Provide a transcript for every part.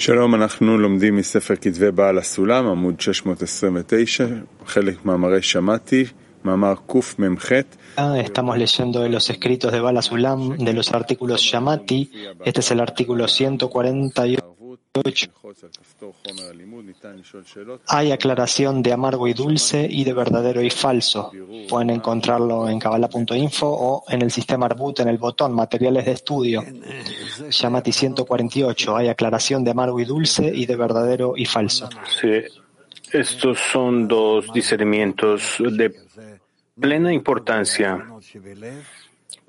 שלום, אנחנו לומדים מספר כתבי בעל הסולם, עמוד 629, חלק מאמרי שמעתי, מאמר קמ"ח. Estamos leyendo de los escritos de Bala Sulam, de los artículos Shamati. Este es el artículo 148. Hay aclaración de amargo y dulce y de verdadero y falso. Pueden encontrarlo en Kabbalah.info o en el sistema Arbut en el botón Materiales de estudio. Shamati 148. Hay aclaración de amargo y dulce y de verdadero y falso. Sí. Estos son dos discernimientos de plena importancia.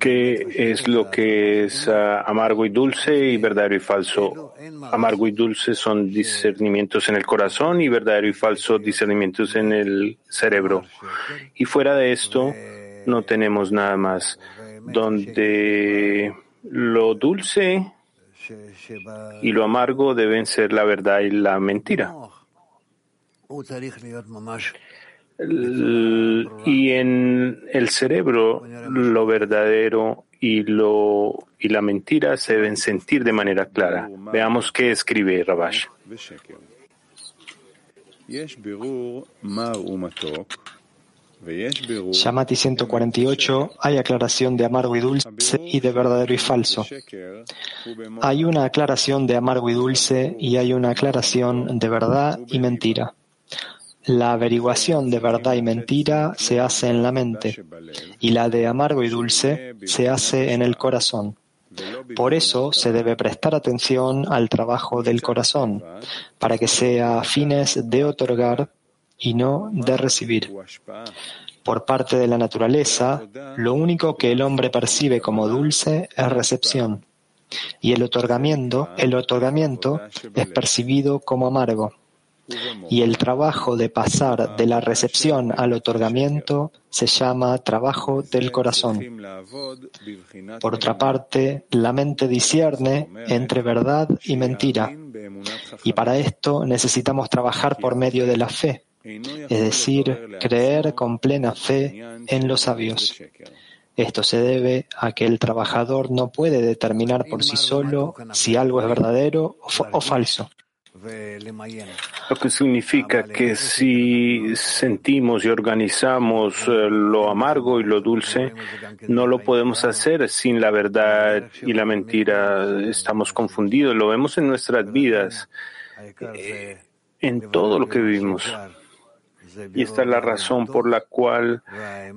¿Qué es lo que es uh, amargo y dulce y verdadero y falso? Amargo y dulce son discernimientos en el corazón y verdadero y falso discernimientos en el cerebro. Y fuera de esto, no tenemos nada más. Donde lo dulce y lo amargo deben ser la verdad y la mentira. Y en el cerebro, lo verdadero y, lo, y la mentira se deben sentir de manera clara. Veamos qué escribe Rabash. Shamati 148. Hay aclaración de amargo y dulce y de verdadero y falso. Hay una aclaración de amargo y dulce y hay una aclaración de verdad y mentira. La averiguación de verdad y mentira se hace en la mente y la de amargo y dulce se hace en el corazón. Por eso se debe prestar atención al trabajo del corazón, para que sea a fines de otorgar y no de recibir. Por parte de la naturaleza, lo único que el hombre percibe como dulce es recepción, y el otorgamiento, el otorgamiento es percibido como amargo. Y el trabajo de pasar de la recepción al otorgamiento se llama trabajo del corazón. Por otra parte, la mente discierne entre verdad y mentira. Y para esto necesitamos trabajar por medio de la fe, es decir, creer con plena fe en los sabios. Esto se debe a que el trabajador no puede determinar por sí solo si algo es verdadero o falso. Lo que significa que si sentimos y organizamos eh, lo amargo y lo dulce, no lo podemos hacer sin la verdad y la mentira. Estamos confundidos, lo vemos en nuestras vidas, eh, en todo lo que vivimos. Y esta es la razón por la cual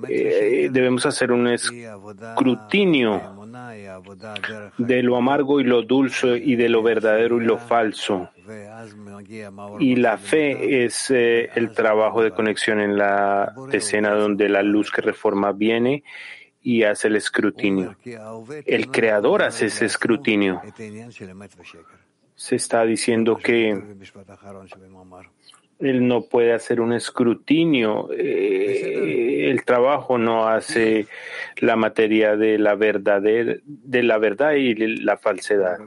eh, debemos hacer un escrutinio de lo amargo y lo dulce y de lo verdadero y lo falso. Y la fe es eh, el trabajo de conexión en la escena donde la luz que reforma viene y hace el escrutinio. El creador hace ese escrutinio. Se está diciendo que él no puede hacer un escrutinio. Eh, el trabajo no hace la materia de la verdad, de la verdad y la falsedad.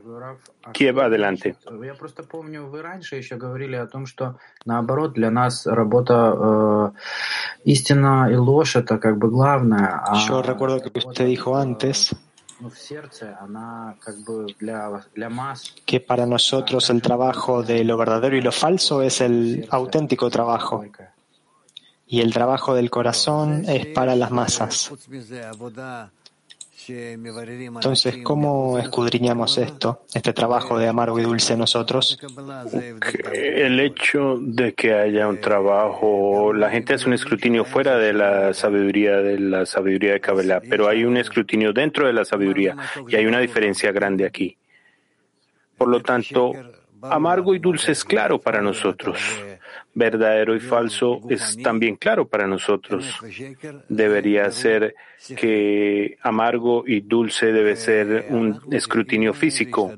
¿Quién va adelante? Yo recuerdo que usted dijo antes que para nosotros el trabajo de lo verdadero y lo falso es el auténtico trabajo. Y el trabajo del corazón es para las masas. Entonces, ¿cómo escudriñamos esto, este trabajo de amargo y dulce nosotros? El hecho de que haya un trabajo, la gente hace un escrutinio fuera de la sabiduría de la sabiduría de Kabbalah, pero hay un escrutinio dentro de la sabiduría y hay una diferencia grande aquí. Por lo tanto, amargo y dulce es claro para nosotros verdadero y falso es también claro para nosotros. Debería ser que amargo y dulce debe ser un escrutinio físico.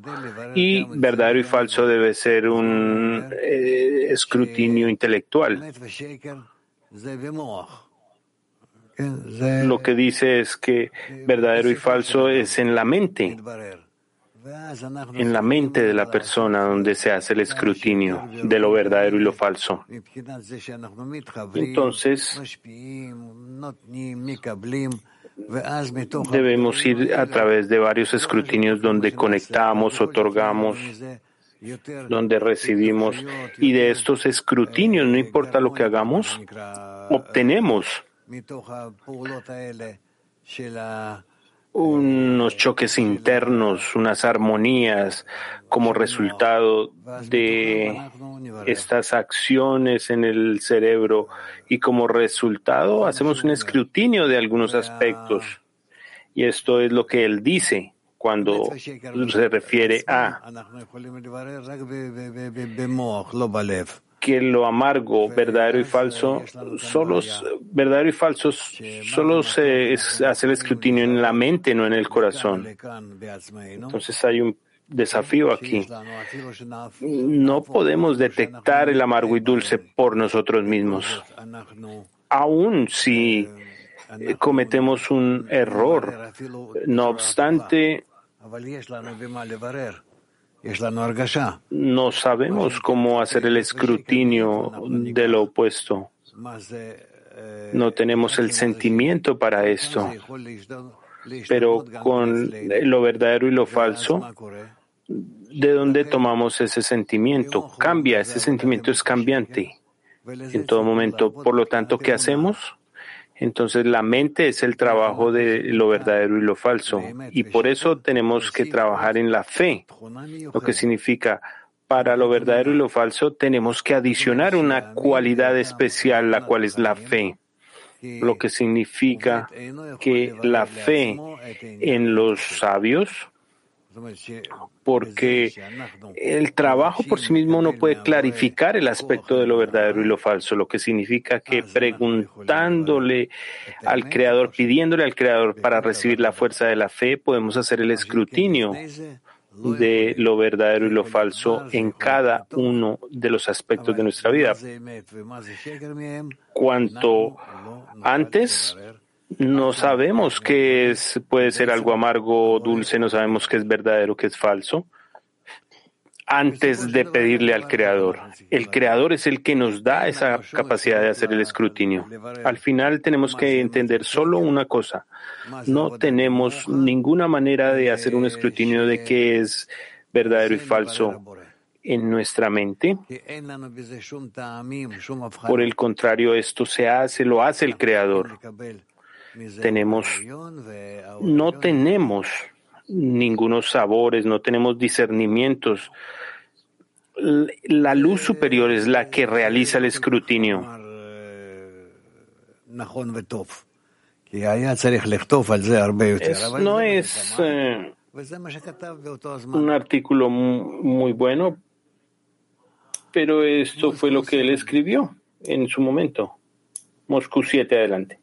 Y verdadero y falso debe ser un eh, escrutinio intelectual. Lo que dice es que verdadero y falso es en la mente en la mente de la persona donde se hace el escrutinio de lo verdadero y lo falso. Entonces, debemos ir a través de varios escrutinios donde conectamos, otorgamos donde recibimos y de estos escrutinios, no importa lo que hagamos, obtenemos unos choques internos, unas armonías como resultado de estas acciones en el cerebro y como resultado hacemos un escrutinio de algunos aspectos. Y esto es lo que él dice cuando se refiere a que lo amargo, verdadero y falso, solo verdadero y falso solo se hace el escrutinio en la mente, no en el corazón. Entonces hay un desafío aquí. No podemos detectar el amargo y dulce por nosotros mismos. Aún si cometemos un error, no obstante, no sabemos cómo hacer el escrutinio de lo opuesto. No tenemos el sentimiento para esto. Pero con lo verdadero y lo falso, ¿de dónde tomamos ese sentimiento? Cambia, ese sentimiento es cambiante en todo momento. Por lo tanto, ¿qué hacemos? Entonces la mente es el trabajo de lo verdadero y lo falso. Y por eso tenemos que trabajar en la fe, lo que significa para lo verdadero y lo falso tenemos que adicionar una cualidad especial, la cual es la fe, lo que significa que la fe en los sabios porque el trabajo por sí mismo no puede clarificar el aspecto de lo verdadero y lo falso, lo que significa que preguntándole al Creador, pidiéndole al Creador para recibir la fuerza de la fe, podemos hacer el escrutinio de lo verdadero y lo falso en cada uno de los aspectos de nuestra vida. Cuanto antes no sabemos qué es, puede ser algo amargo o dulce, no sabemos qué es verdadero, qué es falso, antes de pedirle al Creador. El Creador es el que nos da esa capacidad de hacer el escrutinio. Al final tenemos que entender solo una cosa. No tenemos ninguna manera de hacer un escrutinio de qué es verdadero y falso en nuestra mente. Por el contrario, esto se hace, lo hace el Creador tenemos, no tenemos ningunos sabores, no tenemos discernimientos. La luz superior es la que realiza el escrutinio. no es eh, un artículo muy bueno, pero esto fue lo que él escribió en su momento. Moscú 7, adelante.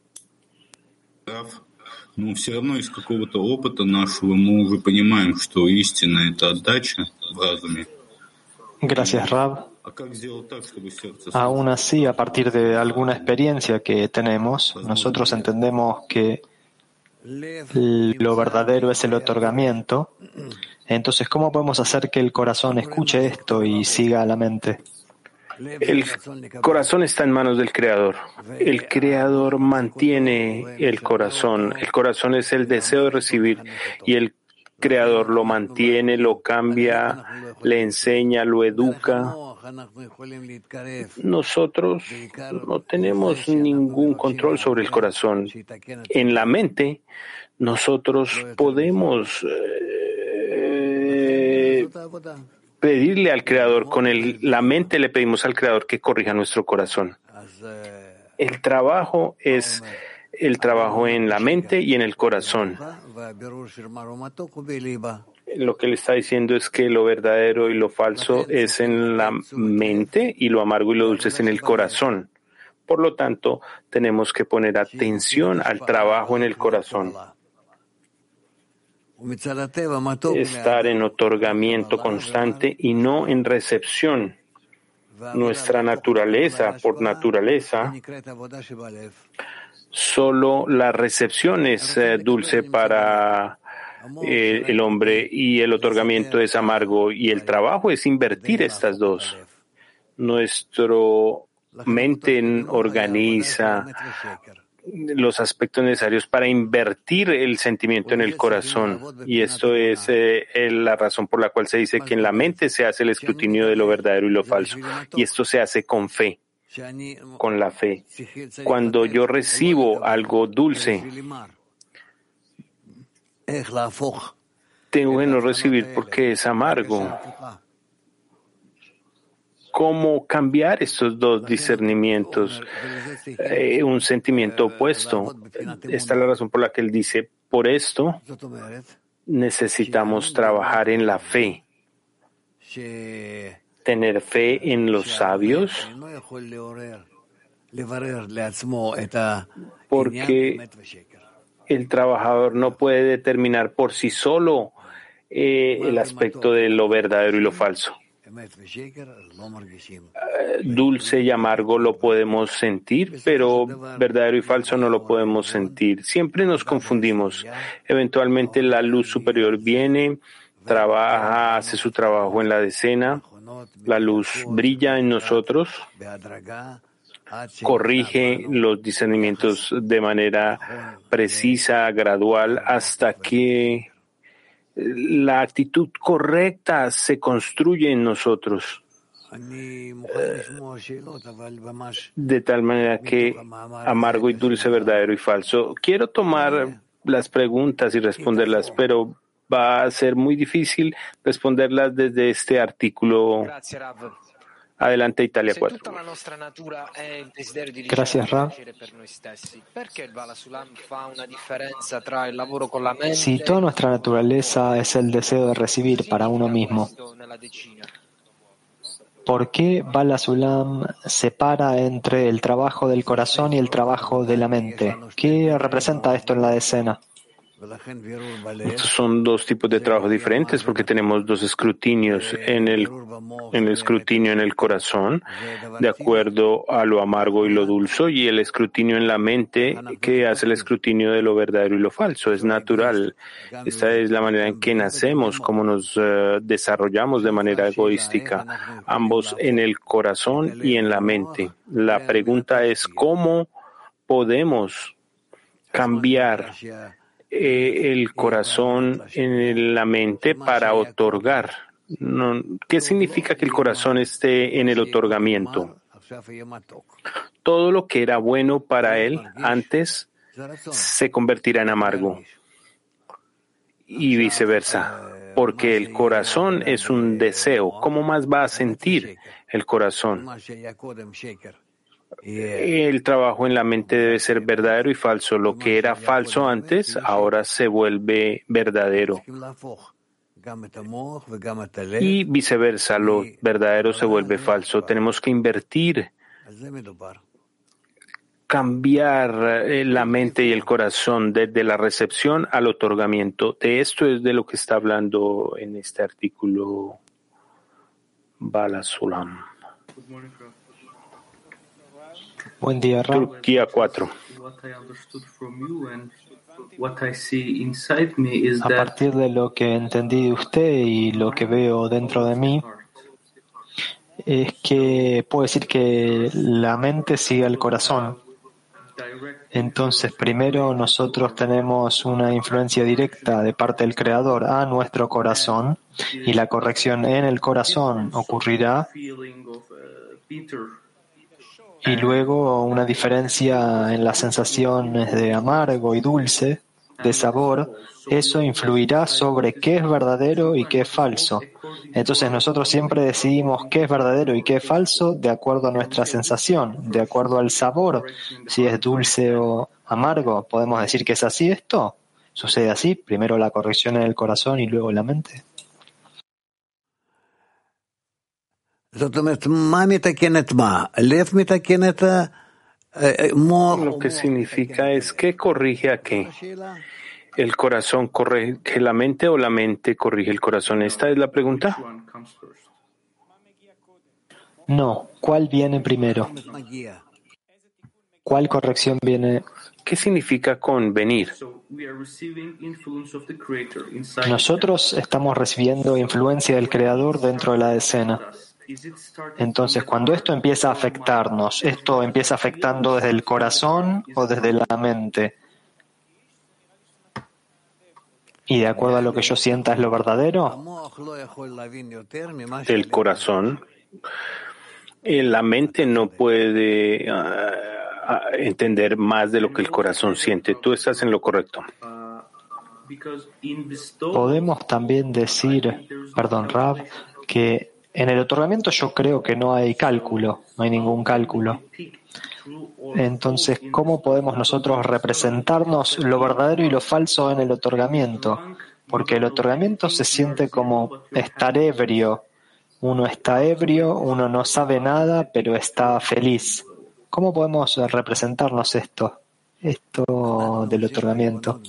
но все равно из какого-то опыта нашего мы уже понимаем, что истина — это отдача в разуме. Gracias, Rab. Aún así, a partir de alguna experiencia que tenemos, nosotros entendemos que lo verdadero es el otorgamiento. Entonces, ¿cómo podemos hacer que el corazón escuche esto y siga a la mente? El corazón está en manos del Creador. El Creador mantiene el corazón. El corazón es el deseo de recibir y el Creador lo mantiene, lo cambia, le enseña, lo educa. Nosotros no tenemos ningún control sobre el corazón. En la mente, nosotros podemos eh, pedirle al Creador, con el, la mente le pedimos al Creador que corrija nuestro corazón. El trabajo es el trabajo en la mente y en el corazón. Lo que le está diciendo es que lo verdadero y lo falso es en la mente y lo amargo y lo dulce es en el corazón. Por lo tanto, tenemos que poner atención al trabajo en el corazón estar en otorgamiento constante y no en recepción. Nuestra naturaleza, por naturaleza, solo la recepción es eh, dulce para eh, el hombre y el otorgamiento es amargo y el trabajo es invertir estas dos. Nuestro mente organiza los aspectos necesarios para invertir el sentimiento en el corazón. Y esto es eh, la razón por la cual se dice que en la mente se hace el escrutinio de lo verdadero y lo falso. Y esto se hace con fe, con la fe. Cuando yo recibo algo dulce, tengo que no recibir porque es amargo cómo cambiar estos dos discernimientos, eh, un sentimiento opuesto. Esta es la razón por la que él dice, por esto necesitamos trabajar en la fe, tener fe en los sabios, porque el trabajador no puede determinar por sí solo eh, el aspecto de lo verdadero y lo falso. Eh, dulce y amargo lo podemos sentir, pero verdadero y falso no lo podemos sentir. Siempre nos confundimos. Eventualmente la luz superior viene, trabaja, hace su trabajo en la decena, la luz brilla en nosotros, corrige los discernimientos de manera precisa, gradual, hasta que la actitud correcta se construye en nosotros. De tal manera que amargo y dulce, verdadero y falso. Quiero tomar las preguntas y responderlas, pero va a ser muy difícil responderlas desde este artículo. Adelante, Italia 4. Gracias, Ra. Si toda nuestra naturaleza es el deseo de recibir para uno mismo, ¿por qué Bala Sulam separa entre el trabajo del corazón y el trabajo de la mente? ¿Qué representa esto en la decena? Estos son dos tipos de trabajos diferentes porque tenemos dos escrutinios en el, en el escrutinio en el corazón, de acuerdo a lo amargo y lo dulce, y el escrutinio en la mente que hace el escrutinio de lo verdadero y lo falso. Es natural. Esta es la manera en que nacemos, como nos eh, desarrollamos de manera egoística, ambos en el corazón y en la mente. La pregunta es cómo podemos cambiar el corazón en la mente para otorgar. ¿Qué significa que el corazón esté en el otorgamiento? Todo lo que era bueno para él antes se convertirá en amargo y viceversa, porque el corazón es un deseo. ¿Cómo más va a sentir el corazón? El trabajo en la mente debe ser verdadero y falso. Lo que era falso antes, ahora se vuelve verdadero. Y viceversa, lo verdadero se vuelve falso. Tenemos que invertir, cambiar eh, la mente y el corazón desde la recepción al otorgamiento. De esto es de lo que está hablando en este artículo Balasulam. Buen día, Turquía 4. A partir de lo que entendí de usted y lo que veo dentro de mí, es que puedo decir que la mente sigue al corazón. Entonces, primero nosotros tenemos una influencia directa de parte del Creador a nuestro corazón y la corrección en el corazón ocurrirá y luego una diferencia en las sensaciones de amargo y dulce, de sabor, eso influirá sobre qué es verdadero y qué es falso. Entonces nosotros siempre decidimos qué es verdadero y qué es falso de acuerdo a nuestra sensación, de acuerdo al sabor, si es dulce o amargo. ¿Podemos decir que es así esto? ¿Sucede así? Primero la corrección en el corazón y luego la mente. Lo que significa es que corrige a qué. ¿El corazón corrige la mente o la mente corrige el corazón? ¿Esta es la pregunta? No. ¿Cuál viene primero? ¿Cuál corrección viene? ¿Qué significa convenir? Nosotros estamos recibiendo influencia del Creador dentro de la escena. Entonces, cuando esto empieza a afectarnos, ¿esto empieza afectando desde el corazón o desde la mente? ¿Y de acuerdo a lo que yo sienta es lo verdadero? El corazón. Eh, la mente no puede ah, ah, entender más de lo que el corazón siente. Tú estás en lo correcto. Podemos también decir, perdón, Rab, que en el otorgamiento yo creo que no hay cálculo, no hay ningún cálculo. Entonces, ¿cómo podemos nosotros representarnos lo verdadero y lo falso en el otorgamiento? Porque el otorgamiento se siente como estar ebrio. Uno está ebrio, uno no sabe nada, pero está feliz. ¿Cómo podemos representarnos esto? Esto del otorgamiento.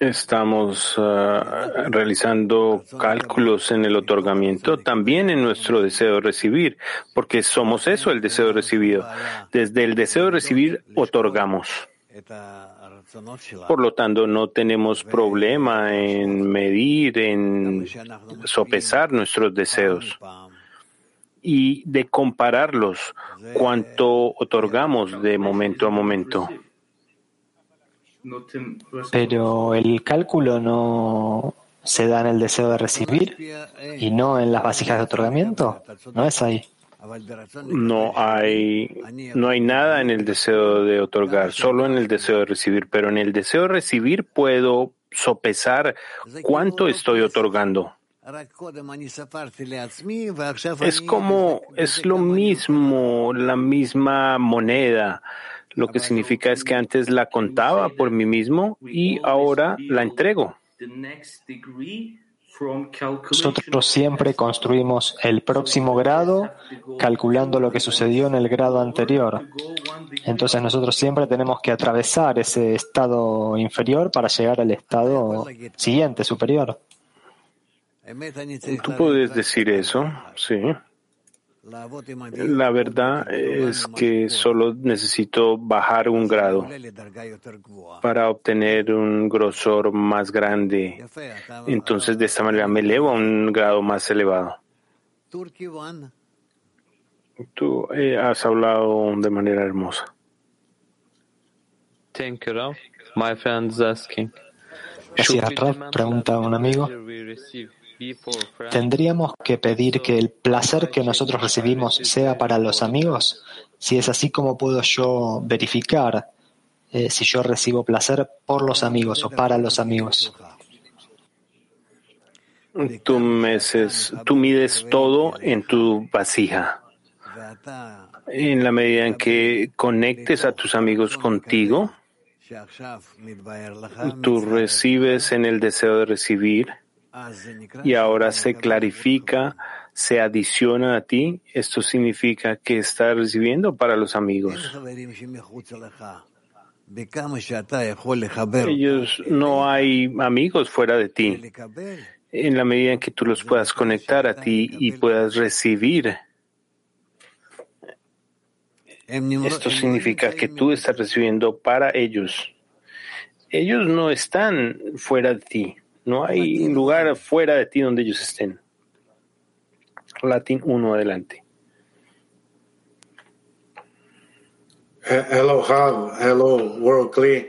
Estamos ah, realizando cálculos en el otorgamiento, también en nuestro deseo de recibir, porque somos eso, el deseo de recibir. Desde el deseo de recibir, otorgamos. Por lo tanto, no tenemos problema en medir, en sopesar nuestros deseos y de compararlos cuánto otorgamos de momento a momento. Pero el cálculo no se da en el deseo de recibir y no en las vasijas de otorgamiento. No es ahí. No hay, no hay nada en el deseo de otorgar, solo en el deseo de recibir. Pero en el deseo de recibir puedo sopesar cuánto estoy otorgando. Es como, es lo mismo, la misma moneda. Lo que significa es que antes la contaba por mí mismo y ahora la entrego. Nosotros siempre construimos el próximo grado calculando lo que sucedió en el grado anterior. Entonces nosotros siempre tenemos que atravesar ese estado inferior para llegar al estado siguiente, superior. Tú puedes decir eso, sí. La verdad es que solo necesito bajar un grado para obtener un grosor más grande. Entonces, de esta manera me elevo a un grado más elevado. Tú eh, has hablado de manera hermosa. Thank you, My friend is asking. Gracias, Pregunta un amigo. ¿Tendríamos que pedir que el placer que nosotros recibimos sea para los amigos? Si es así, ¿cómo puedo yo verificar eh, si yo recibo placer por los amigos o para los amigos? Tú, meses, tú mides todo en tu vasija. En la medida en que conectes a tus amigos contigo, tú recibes en el deseo de recibir y ahora se clarifica, se adiciona a ti, esto significa que está recibiendo para los amigos. Ellos no hay amigos fuera de ti. En la medida en que tú los puedas conectar a ti y puedas recibir, esto significa que tú estás recibiendo para ellos. Ellos no están fuera de ti. No hay lugar fuera de ti donde ellos estén. Latín 1 adelante. Hello, Hav. Hello, World Clear.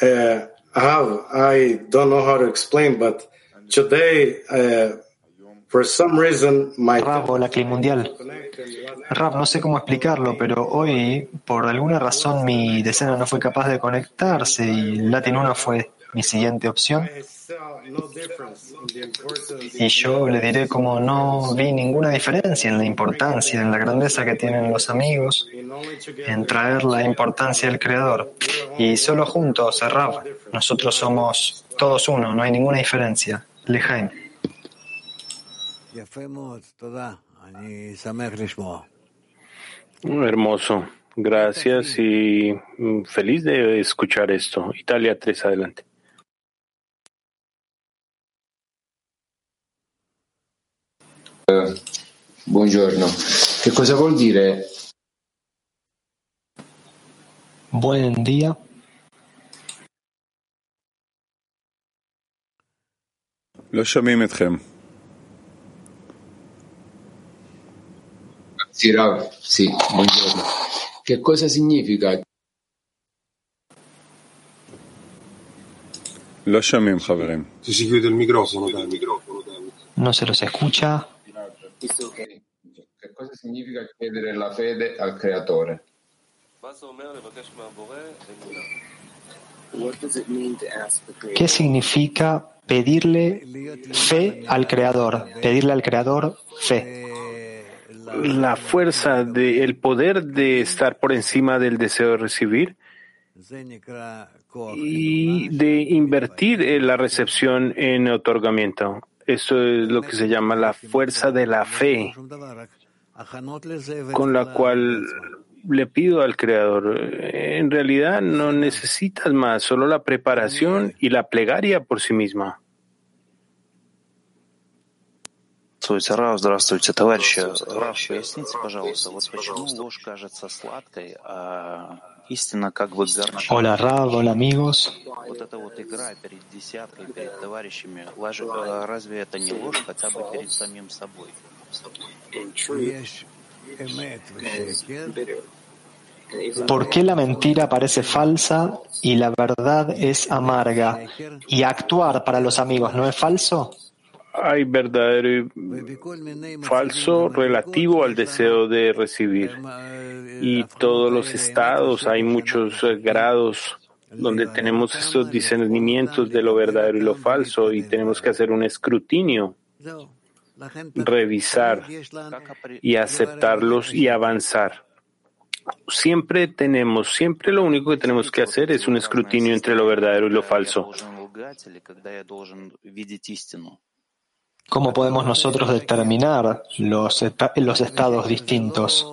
Uh, Hav, I don't know how to explain, but today, uh, for some reason, my. Rav, hola, Mundial. Rav, no sé cómo explicarlo, pero hoy, por alguna razón, mi decena no fue capaz de conectarse y Latin 1 fue mi siguiente opción. Y yo le diré como no vi ninguna diferencia en la importancia, en la grandeza que tienen los amigos, en traer la importancia del Creador. Y solo juntos, Rab, nosotros somos todos uno, no hay ninguna diferencia. Lejaim. Hermoso. Gracias y mm, feliz de escuchar esto. Italia 3, adelante. Eh, buongiorno, che cosa vuol dire Buon dia. Lo שומעים אתכם. Sì, Rav, sì, buongiorno. Che cosa significa? לא שומעים, Javerem. Si chiude il microfono, dai, il microfono, dai. No se lo si escucha. Che cosa significa chiedere la fede al creatore? ¿Qué significa pedirle fe al Creador? Pedirle al Creador fe. La fuerza, de, el poder de estar por encima del deseo de recibir y de invertir en la recepción en otorgamiento. Eso es lo que se llama la fuerza de la fe, con la cual le pido al Creador, en realidad no necesitas más, solo la preparación y la plegaria por sí misma. Здравствуйте, Рав, здравствуйте, товарищи. Рав, поясните, пожалуйста, вот почему ложь кажется сладкой, а Hola Rab, hola amigos. ¿Por qué la mentira parece falsa y la verdad es amarga? ¿Y actuar para los amigos no es falso? Hay verdadero y falso relativo al deseo de recibir. Y todos los estados, hay muchos eh, grados donde tenemos estos discernimientos de lo verdadero y lo falso y tenemos que hacer un escrutinio, revisar y aceptarlos y avanzar. Siempre tenemos, siempre lo único que tenemos que hacer es un escrutinio entre lo verdadero y lo falso. ¿Cómo podemos nosotros determinar los, los estados distintos?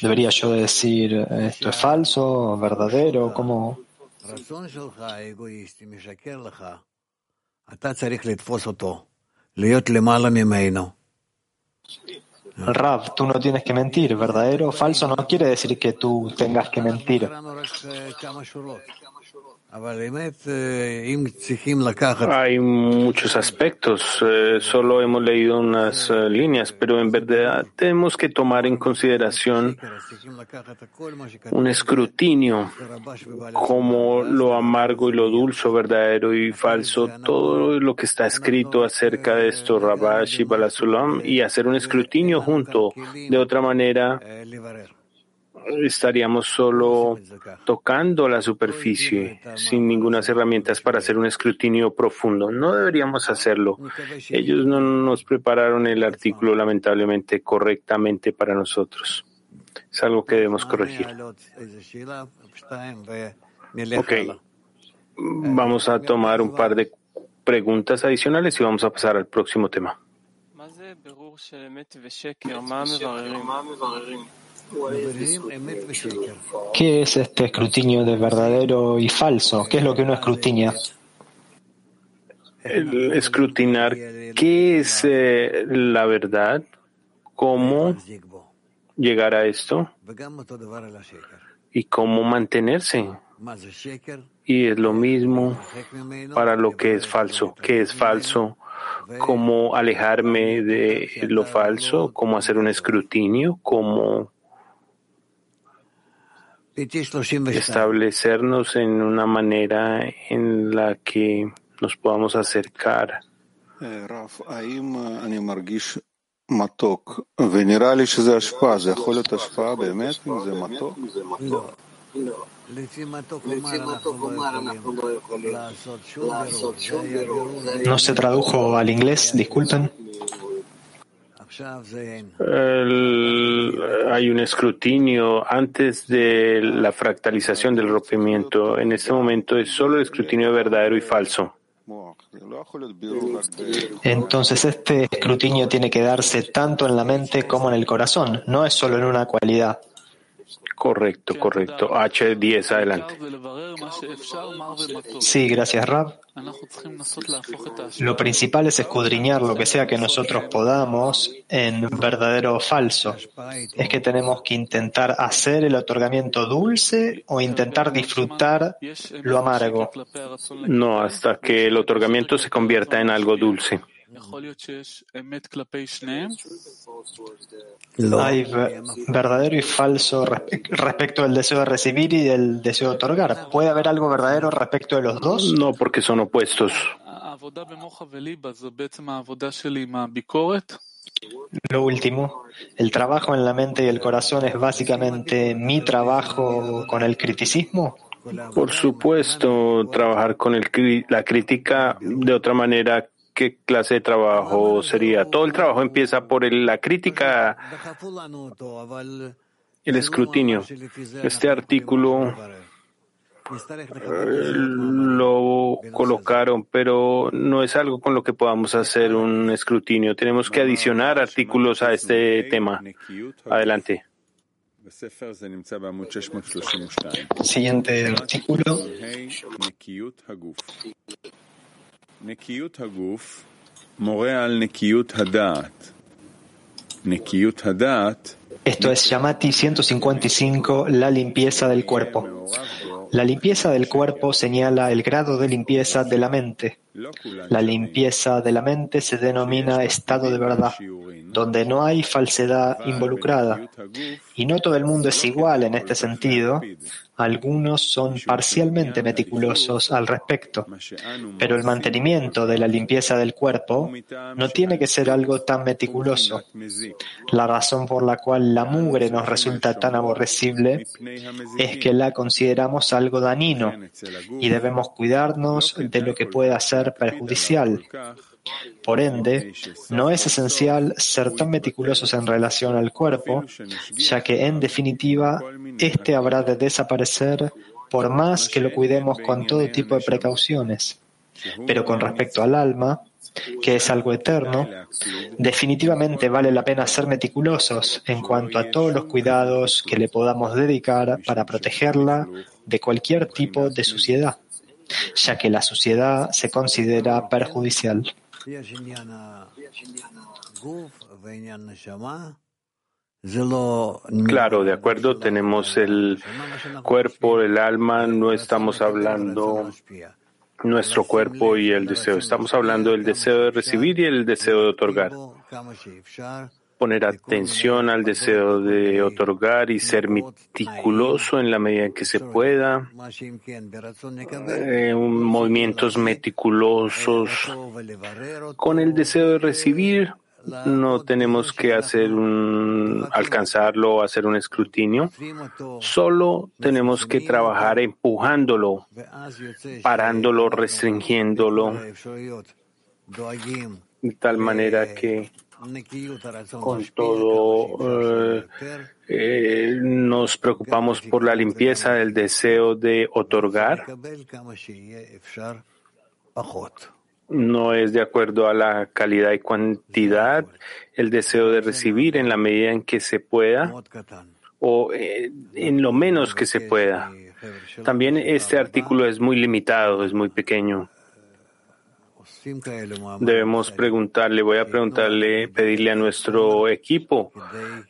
¿Debería yo decir esto es falso, verdadero? ¿Cómo? Rab, tú no tienes que mentir, verdadero o falso no quiere decir que tú tengas que mentir. Hay muchos aspectos, eh, solo hemos leído unas eh, líneas, pero en verdad tenemos que tomar en consideración un escrutinio como lo amargo y lo dulce, verdadero y falso, todo lo que está escrito acerca de esto, Rabash y Balasulam, y hacer un escrutinio junto. De otra manera, estaríamos solo tocando la superficie sin ninguna herramientas para hacer un escrutinio profundo. No deberíamos hacerlo. Ellos no nos prepararon el artículo lamentablemente correctamente para nosotros. Es algo que debemos corregir. Ok. Mm, vamos a tomar un par de preguntas adicionales y vamos a pasar al próximo tema. ¿Qué es este escrutinio de verdadero y falso? ¿Qué es lo que uno escrutiña? El escrutinar qué es eh, la verdad, cómo llegar a esto y cómo mantenerse. Y es lo mismo para lo que es falso. ¿Qué es falso? ¿Cómo alejarme de lo falso? ¿Cómo hacer un escrutinio? ¿Cómo establecernos en una manera en la que nos podamos acercar. No. Se tradujo al inglés, disculpen. Hay un escrutinio antes de la fractalización del rompimiento. En este momento es solo el escrutinio verdadero y falso. Entonces este escrutinio tiene que darse tanto en la mente como en el corazón, no es solo en una cualidad. Correcto, correcto. H10, adelante. Sí, gracias, Rab. Lo principal es escudriñar lo que sea que nosotros podamos en verdadero o falso. Es que tenemos que intentar hacer el otorgamiento dulce o intentar disfrutar lo amargo. No, hasta que el otorgamiento se convierta en algo dulce. Lo hay verdadero y falso respecto del deseo de recibir y del deseo de otorgar. ¿Puede haber algo verdadero respecto de los dos? No, porque son opuestos. Lo último, el trabajo en la mente y el corazón es básicamente mi trabajo con el criticismo. Por supuesto, trabajar con el, la crítica de otra manera ¿qué clase de trabajo sería? Todo el trabajo empieza por la crítica, el escrutinio. Este artículo eh, lo colocaron, pero no es algo con lo que podamos hacer un escrutinio. Tenemos que adicionar artículos a este tema. Adelante. Siguiente artículo. Esto es Yamati 155, la limpieza del cuerpo. La limpieza del cuerpo señala el grado de limpieza de la mente. La limpieza de la mente se denomina estado de verdad, donde no hay falsedad involucrada. Y no todo el mundo es igual en este sentido. Algunos son parcialmente meticulosos al respecto, pero el mantenimiento de la limpieza del cuerpo no tiene que ser algo tan meticuloso. La razón por la cual la mugre nos resulta tan aborrecible es que la consideramos algo dañino y debemos cuidarnos de lo que pueda ser perjudicial. Por ende, no es esencial ser tan meticulosos en relación al cuerpo, ya que en definitiva, éste habrá de desaparecer por más que lo cuidemos con todo tipo de precauciones. Pero con respecto al alma, que es algo eterno, definitivamente vale la pena ser meticulosos en cuanto a todos los cuidados que le podamos dedicar para protegerla de cualquier tipo de suciedad, ya que la suciedad se considera perjudicial. Claro, de acuerdo, tenemos el cuerpo, el alma, no estamos hablando nuestro cuerpo y el deseo, estamos hablando del deseo de recibir y el deseo de otorgar. Poner atención al deseo de otorgar y ser meticuloso en la medida en que se pueda, eh, movimientos meticulosos con el deseo de recibir. No tenemos que hacer un, alcanzarlo o hacer un escrutinio. Solo tenemos que trabajar empujándolo, parándolo, restringiéndolo, de tal manera que con todo eh, eh, nos preocupamos por la limpieza del deseo de otorgar. No es de acuerdo a la calidad y cantidad el deseo de recibir en la medida en que se pueda o eh, en lo menos que se pueda. También este artículo es muy limitado, es muy pequeño. Debemos preguntarle, voy a preguntarle, pedirle a nuestro equipo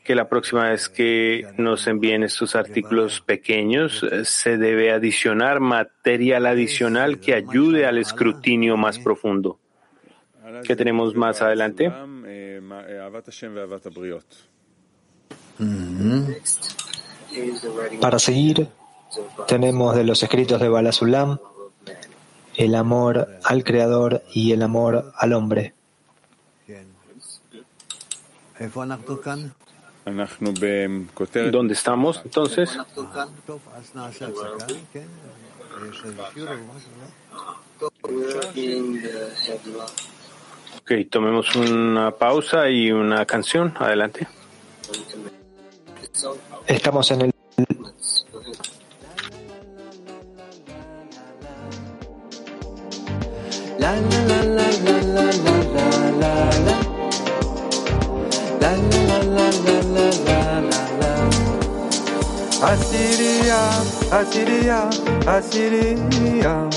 que la próxima vez que nos envíen estos artículos pequeños eh, se debe adicionar material adicional que ayude al escrutinio más profundo. ¿Qué tenemos más adelante? Para seguir, tenemos de los escritos de Balasulam el amor al Creador y el amor al hombre. ¿Dónde estamos entonces? Ok, tomemos una pausa y una canción. Adelante. Estamos en el Asiria, Asiria, Asiria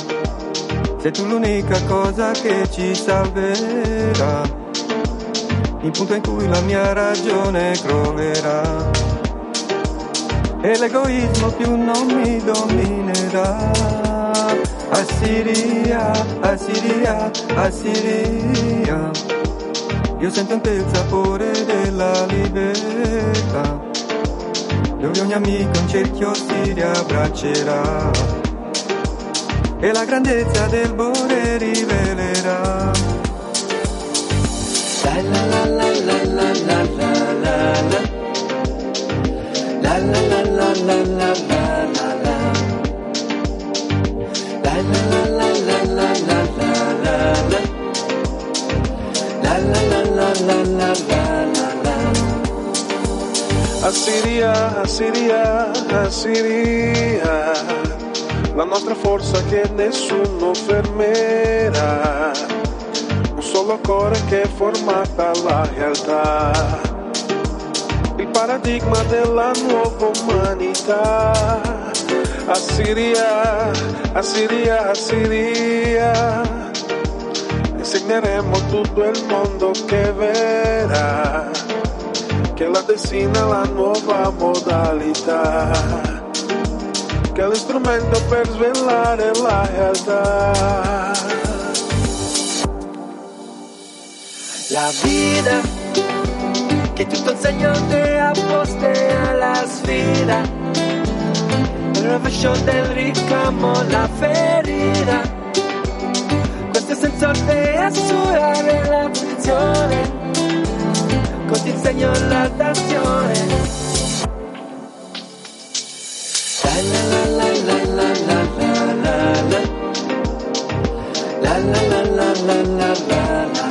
Sei tu l'unica cosa che ci salverà Il punto in cui la mia ragione crollerà E l'egoismo più non mi dominerà Assiria, Assiria, Assiria. Io sento in te il sapore della libertà, dove ogni amico in cerchio si riabbraccerà e la grandezza del Bore rivelerà. La la la la la la la la. Realtà, il paradigma della nuova umanità. Assiria, Assiria, Assiria, insegneremo tutto il mondo che verrà, che la destina la nuova modalità, che è l'istrumento per svelare la realtà. La vida, que tutto il segno te apposte alla sfida. Il rovescio del ricamo, la ferita. Questo è il senso di assurare la posizione. Con ti insegno la dazione. La la la la la la la la la. La la la la la la la la la. La